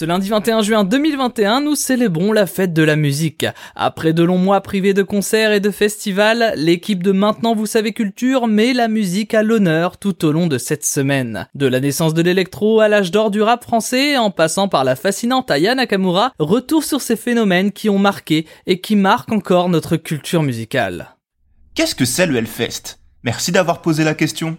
Ce lundi 21 juin 2021, nous célébrons la fête de la musique. Après de longs mois privés de concerts et de festivals, l'équipe de Maintenant Vous Savez Culture met la musique à l'honneur tout au long de cette semaine. De la naissance de l'électro à l'âge d'or du rap français, en passant par la fascinante Aya Nakamura, retour sur ces phénomènes qui ont marqué et qui marquent encore notre culture musicale. Qu'est-ce que c'est le Hellfest? Merci d'avoir posé la question.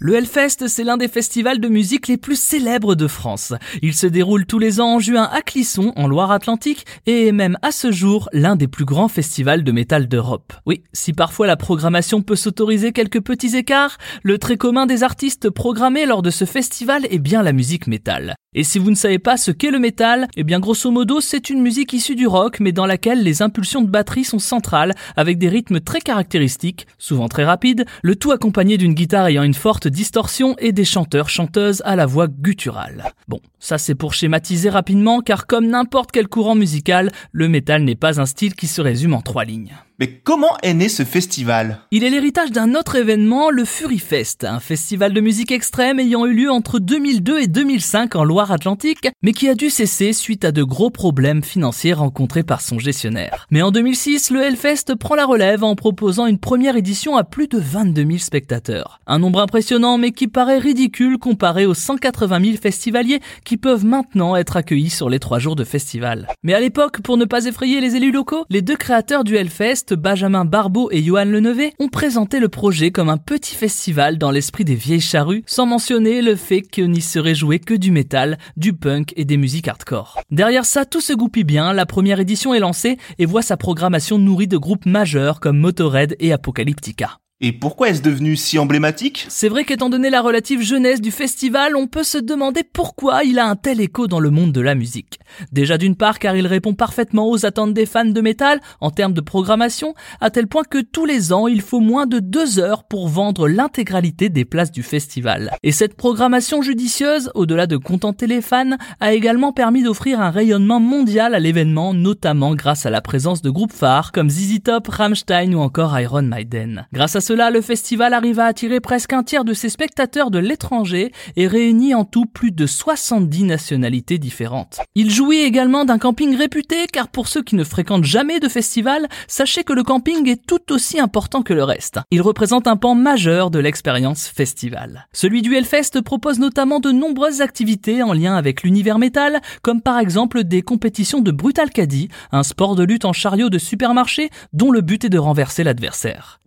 Le Hellfest, c'est l'un des festivals de musique les plus célèbres de France. Il se déroule tous les ans en juin à Clisson, en Loire-Atlantique, et est même à ce jour l'un des plus grands festivals de métal d'Europe. Oui, si parfois la programmation peut s'autoriser quelques petits écarts, le très commun des artistes programmés lors de ce festival est bien la musique métal. Et si vous ne savez pas ce qu'est le métal, eh bien grosso modo c'est une musique issue du rock mais dans laquelle les impulsions de batterie sont centrales avec des rythmes très caractéristiques, souvent très rapides, le tout accompagné d'une guitare ayant une forte distorsion et des chanteurs-chanteuses à la voix gutturale. Bon, ça c'est pour schématiser rapidement car comme n'importe quel courant musical, le métal n'est pas un style qui se résume en trois lignes. Mais comment est né ce festival? Il est l'héritage d'un autre événement, le Fury Fest, un festival de musique extrême ayant eu lieu entre 2002 et 2005 en Loire-Atlantique, mais qui a dû cesser suite à de gros problèmes financiers rencontrés par son gestionnaire. Mais en 2006, le Hellfest prend la relève en proposant une première édition à plus de 22 000 spectateurs. Un nombre impressionnant mais qui paraît ridicule comparé aux 180 000 festivaliers qui peuvent maintenant être accueillis sur les trois jours de festival. Mais à l'époque, pour ne pas effrayer les élus locaux, les deux créateurs du Hellfest Benjamin Barbeau et Johan Lenevé ont présenté le projet comme un petit festival dans l'esprit des vieilles charrues, sans mentionner le fait qu'il n'y serait joué que du métal, du punk et des musiques hardcore. Derrière ça, tout se goupille bien, la première édition est lancée et voit sa programmation nourrie de groupes majeurs comme Motorhead et Apocalyptica. Et pourquoi est-ce devenu si emblématique? C'est vrai qu'étant donné la relative jeunesse du festival, on peut se demander pourquoi il a un tel écho dans le monde de la musique. Déjà d'une part car il répond parfaitement aux attentes des fans de métal en termes de programmation, à tel point que tous les ans il faut moins de deux heures pour vendre l'intégralité des places du festival. Et cette programmation judicieuse, au-delà de contenter les fans, a également permis d'offrir un rayonnement mondial à l'événement, notamment grâce à la présence de groupes phares comme ZZ Top, Rammstein ou encore Iron Maiden. Grâce à cela, le festival arrive à attirer presque un tiers de ses spectateurs de l'étranger et réunit en tout plus de 70 nationalités différentes. Il jouit également d'un camping réputé car pour ceux qui ne fréquentent jamais de festival, sachez que le camping est tout aussi important que le reste. Il représente un pan majeur de l'expérience festival. Celui du Hellfest propose notamment de nombreuses activités en lien avec l'univers métal, comme par exemple des compétitions de Brutal Caddy, un sport de lutte en chariot de supermarché dont le but est de renverser l'adversaire.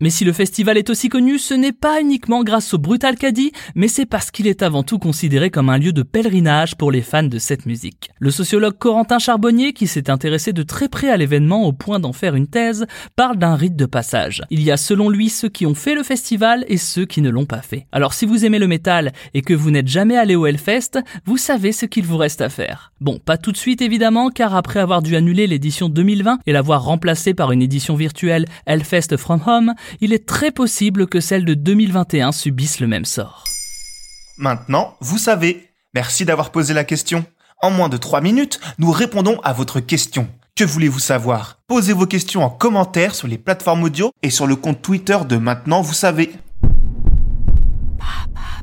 Est aussi connu, ce n'est pas uniquement grâce au Brutal Caddy, mais c'est parce qu'il est avant tout considéré comme un lieu de pèlerinage pour les fans de cette musique. Le sociologue Corentin Charbonnier, qui s'est intéressé de très près à l'événement au point d'en faire une thèse, parle d'un rite de passage. Il y a selon lui ceux qui ont fait le festival et ceux qui ne l'ont pas fait. Alors si vous aimez le métal et que vous n'êtes jamais allé au Hellfest, vous savez ce qu'il vous reste à faire. Bon, pas tout de suite évidemment, car après avoir dû annuler l'édition 2020 et l'avoir remplacée par une édition virtuelle Hellfest From Home, il est très possible que celle de 2021 subisse le même sort. Maintenant, vous savez. Merci d'avoir posé la question. En moins de 3 minutes, nous répondons à votre question. Que voulez-vous savoir? Posez vos questions en commentaire sur les plateformes audio et sur le compte Twitter de Maintenant, vous savez. Papa.